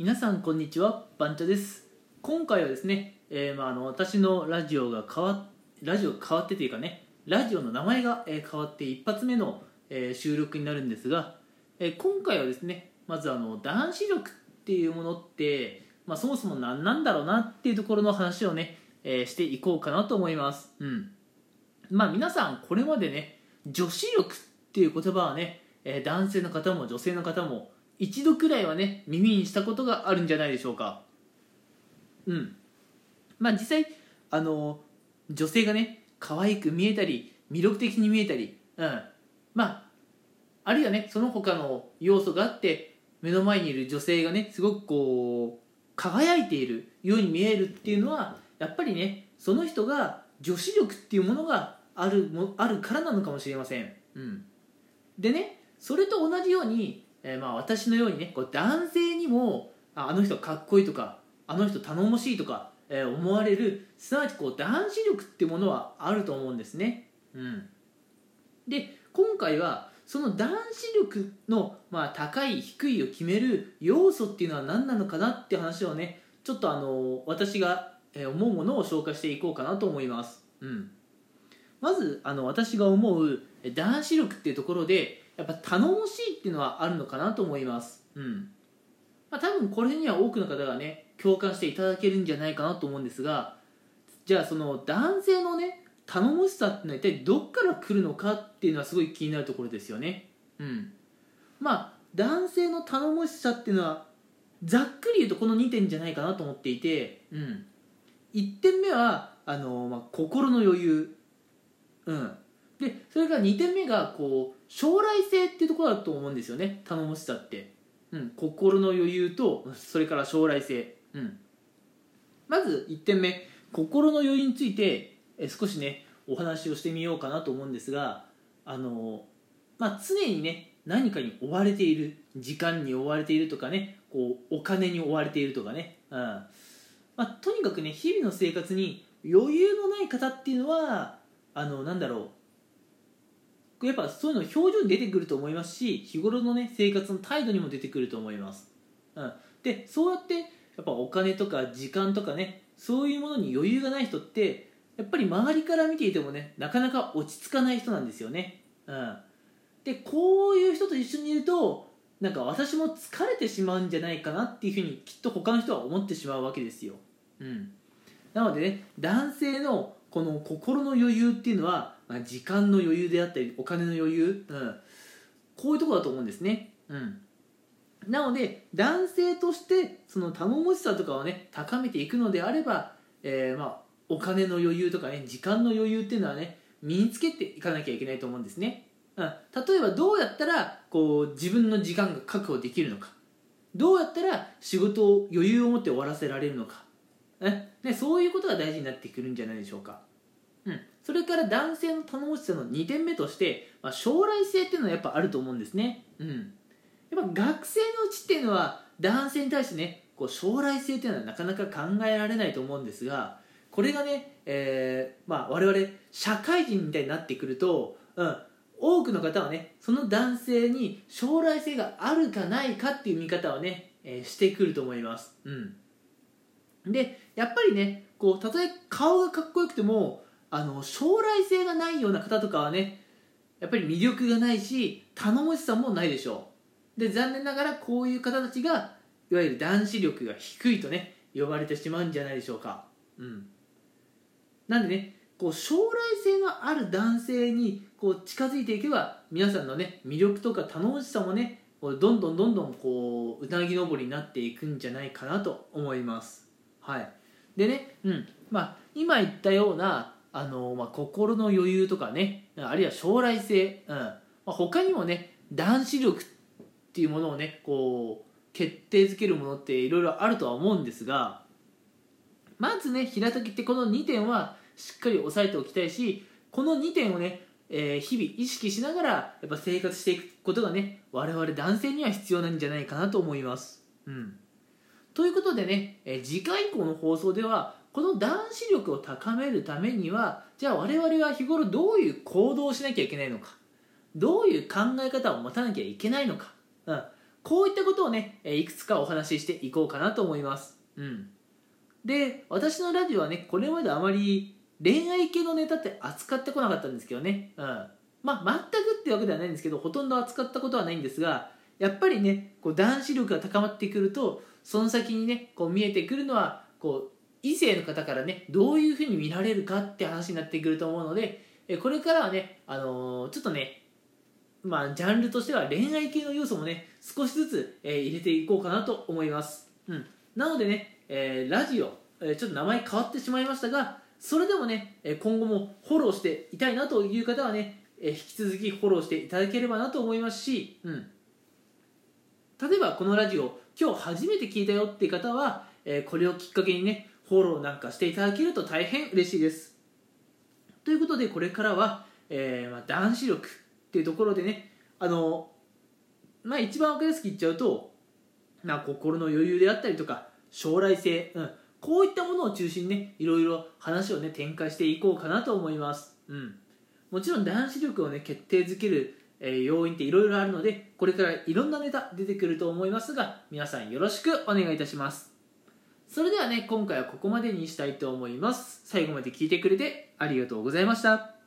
皆さんこんにちはバンチャです。今回はですね、えーまあ、あの私のラジオが変わラジオ変わってというかねラジオの名前が、え変わって一発目の、え収録になるんですが、え今回はですねまずあの男子力っていうものって、まあ、そもそも何なんだろうなっていうところの話をね、えしていこうかなと思います。うん。まあ皆さんこれまでね女子力っていう言葉はね、え男性の方も女性の方も一度くらいはね耳にしたことがあるんじゃないでしょうか。うん。まあ実際あの女性がね可愛く見えたり魅力的に見えたりうん。まああるいはねその他の要素があって目の前にいる女性がねすごくこう輝いているように見えるっていうのはやっぱりねその人が女子力っていうものがあるもあるからなのかもしれません、うん、でねそれと同じように、えーまあ私のようにねこう男性にもあの人かっこいいとかあの人頼もしいとか、えー思われるすなわちこう男子力っていうものはあると思うんですね、うん、で今回はその男子力の、まあ、高い低いを決める要素っていうのは何なのかなって話をねちょっとあの私が思うものを紹介していこうかなと思います、うん、まずあの私が思う男子力っていうところでやっぱ頼もしいっていうのはあるのかなと思います、うん。まあ、多分これには多くの方がね共感していただけるんじゃないかなと思うんですがじゃあその男性のね頼もしさってのは一体どっから来るのかっていうのはすごい気になるところですよね。うん。まあ男性の頼もしさっていうのはざっくり言うとこの2点じゃないかなと思っていて、うん、1点目はあの、まあ、心の余裕、うん、でそれから2点目がこう将来性っていうところだと思うんですよね。頼もしさって、うん、心の余裕とそれから将来性、うん、まず1点目。心の余裕についてえ少しねお話をしてみようかなと思うんですがあの、まあ、常にね何かに追われている。時間に追われているとかね。こうお金に追われているとかね、うん。まあ、とにかくね日々の生活に余裕のない方っていうのはあのなんだろう。やっぱそういうの表情に出てくると思いますし日頃のね生活の態度にも出てくると思います、うん、でそうやってやっぱお金とか時間とかねそういうものに余裕がない人ってやっぱり周りから見ていてもねなかなか落ち着かない人なんですよね、うん、でこういう人と一緒にいるとなんか私も疲れてしまうんじゃないかなっていうふうにきっと他の人は思ってしまうわけですよ、うん、なのでね男性のこの心の余裕っていうのは、まあ、時間の余裕であったりお金の余裕、うん、こういうとこだと思うんですね、うん、なので男性としてその頼もしさとかをね高めていくのであれば、えーまあ、お金の余裕とかね時間の余裕っていうのはね身につけていかなきゃいけないと思うんですね、うん、例えばどうやったらこう自分の時間が確保できるのか。どうやったら仕事を余裕を持って終わらせられるのか、ねね、そういうことが大事になってくるんじゃないでしょうか、うん、それから男性の頼もしさの2点目として、まあ、将来性っていうのはやっぱあると思うんですね、うん、やっぱ学生のうちっていうのは男性に対してねこう将来性っていうのはなかなか考えられないと思うんですがこれがね、えーまあ、我々社会人みたいになってくると、うん、多くの方はねその男性に将来性があるかないかっていう見方をね、えーしてくると思います、うん、でやっぱりねこうたとえ顔がかっこよくてもあの将来性がないような方とかはねやっぱり魅力がないし頼もしさもないでしょう。で残念ながらこういう方たちがいわゆる男子力が低いとね呼ばれてしまうんじゃないでしょうか。うん。なんでねこう将来性のある男性にこう近づいていけば皆さんのね魅力とか頼もしさもねどんどんどんどんこううなぎ登りになっていくんじゃないかなと思います。はい。でねうん。まあ今言ったようなあの、まあ、心の余裕とかねあるいは将来性、うん。まあ、他にもね男子力っていうものをねこう決定づけるものっていろいろあるとは思うんですがまずね平たく言ってこの2点はしっかり押さえておきたいしこの2点をね、えー日々意識しながらやっぱ生活していくことがね我々男性には必要なんじゃないかなと思います。うん、ということでね、え次回以降の放送ではこの男子力を高めるためにはじゃあ我々は日頃どういう行動をしなきゃいけないのかどういう考え方を持たなきゃいけないのか、うん、こういったことをねえいくつかお話ししていこうかなと思います。うん。で私のラジオはねこれまであまり恋愛系のネタって扱ってこなかったんですけどね。うん。まあ全くってわけではないんですけどほとんど扱ったことはないんですがやっぱりねこう男子力が高まってくるとその先にねこう見えてくるのはこう異性の方からねどういうふうに見られるかって話になってくると思うのでこれからはね、あのー、ちょっとねまあジャンルとしては恋愛系の要素もね少しずつ、えー、入れていこうかなと思います、うん、なのでね、えー、ラジオ、えちょっと名前変わってしまいましたがそれでもね今後もフォローしていたいなという方はね引き続きフォローしていただければなと思いますし、うん、例えばこのラジオ今日初めて聞いたよっていう方は、えこれをきっかけにねフォローなんかしていただけると大変嬉しいです。ということでこれからは、え、ま、男子力っていうところでねあのまあ一番分かりやすく言っちゃうと、まあ、心の余裕であったりとか将来性、うん、こういったものを中心にねいろいろ話をね展開していこうかなと思います、うん、もちろん男子力をね決定づけるえー、要因っていろいろあるのでこれからいろんなネタ出てくると思いますが皆さんよろしくお願いいたします。それではね今回はここまでにしたいと思います。最後まで聞いてくれてありがとうございました。